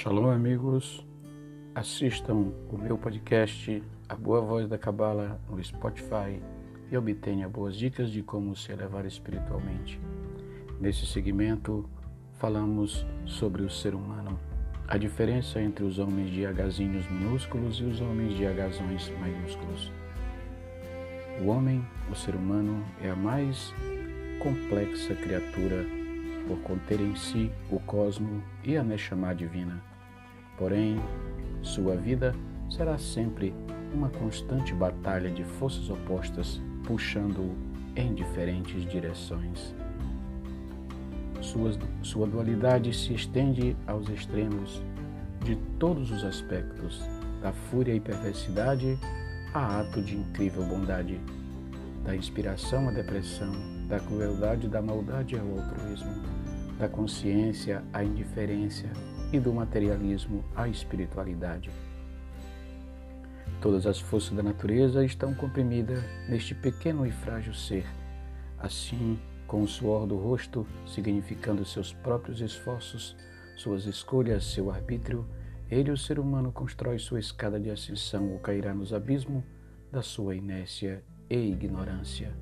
Shalom, amigos. Assistam o meu podcast A Boa Voz da Cabala no Spotify e obtenha boas dicas de como se elevar espiritualmente. Nesse segmento, falamos sobre o ser humano, a diferença entre os homens de agazinhos minúsculos e os homens de agazões maiúsculos. O homem, o ser humano, é a mais complexa criatura por conter em si o cosmo e a Neshama divina. Porém, sua vida será sempre uma constante batalha de forças opostas puxando-o em diferentes direções. Sua, sua dualidade se estende aos extremos de todos os aspectos, da fúria e perversidade a ato de incrível bondade, da inspiração à depressão, da crueldade e da maldade ao altruísmo, da consciência à indiferença e do materialismo à espiritualidade. Todas as forças da natureza estão comprimidas neste pequeno e frágil ser. Assim, com o suor do rosto, significando seus próprios esforços, suas escolhas, seu arbítrio, ele, o ser humano, constrói sua escada de ascensão ou cairá nos abismos da sua inércia e ignorância.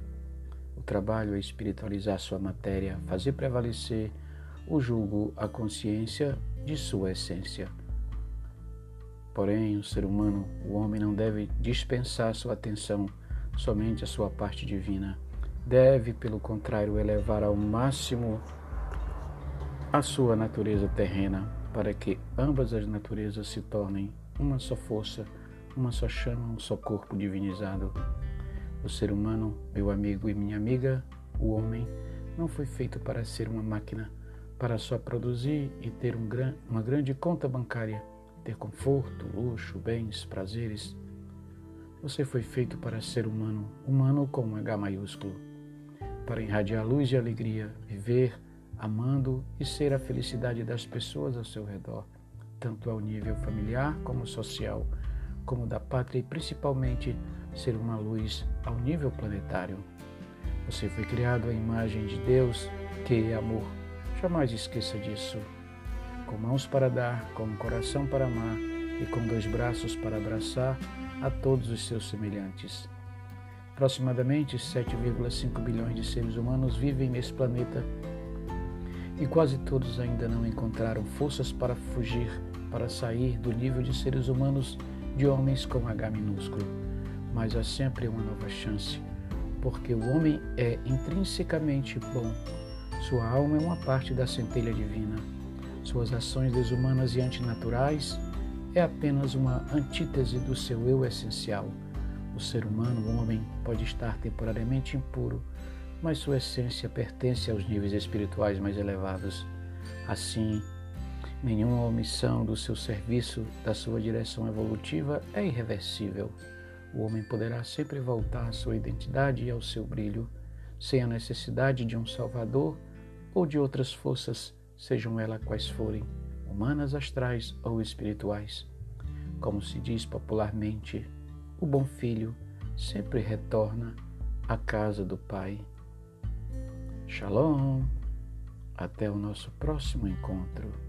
O trabalho é espiritualizar sua matéria, fazer prevalecer o julgo a consciência de sua essência. Porém, o ser humano, o homem, não deve dispensar sua atenção somente à sua parte divina. Deve, pelo contrário, elevar ao máximo a sua natureza terrena, para que ambas as naturezas se tornem uma só força, uma só chama, um só corpo divinizado. O ser humano, meu amigo e minha amiga, o homem, não foi feito para ser uma máquina para só produzir e ter um gran, uma grande conta bancária, ter conforto, luxo, bens, prazeres. Você foi feito para ser humano, humano com um H maiúsculo, para irradiar luz e alegria, viver amando e ser a felicidade das pessoas ao seu redor, tanto ao nível familiar como social, como da pátria e principalmente ser uma luz ao nível planetário. Você foi criado à imagem de Deus, que é amor Jamais esqueça disso. Com mãos para dar, com um coração para amar e com dois braços para abraçar a todos os seus semelhantes. Aproximadamente 7,5 bilhões de seres humanos vivem nesse planeta e quase todos ainda não encontraram forças para fugir, para sair do nível de seres humanos de homens com H minúsculo. Mas há sempre uma nova chance, porque o homem é intrinsecamente bom sua alma é uma parte da centelha divina. Suas ações desumanas e antinaturais é apenas uma antítese do seu eu essencial. O ser humano, o homem, pode estar temporariamente impuro, mas sua essência pertence aos níveis espirituais mais elevados. Assim, nenhuma omissão do seu serviço, da sua direção evolutiva, é irreversível. O homem poderá sempre voltar à sua identidade e ao seu brilho, sem a necessidade de um Salvador ou de outras forças, sejam elas quais forem, humanas, astrais ou espirituais. Como se diz popularmente, o bom filho sempre retorna à casa do Pai. Shalom! Até o nosso próximo encontro.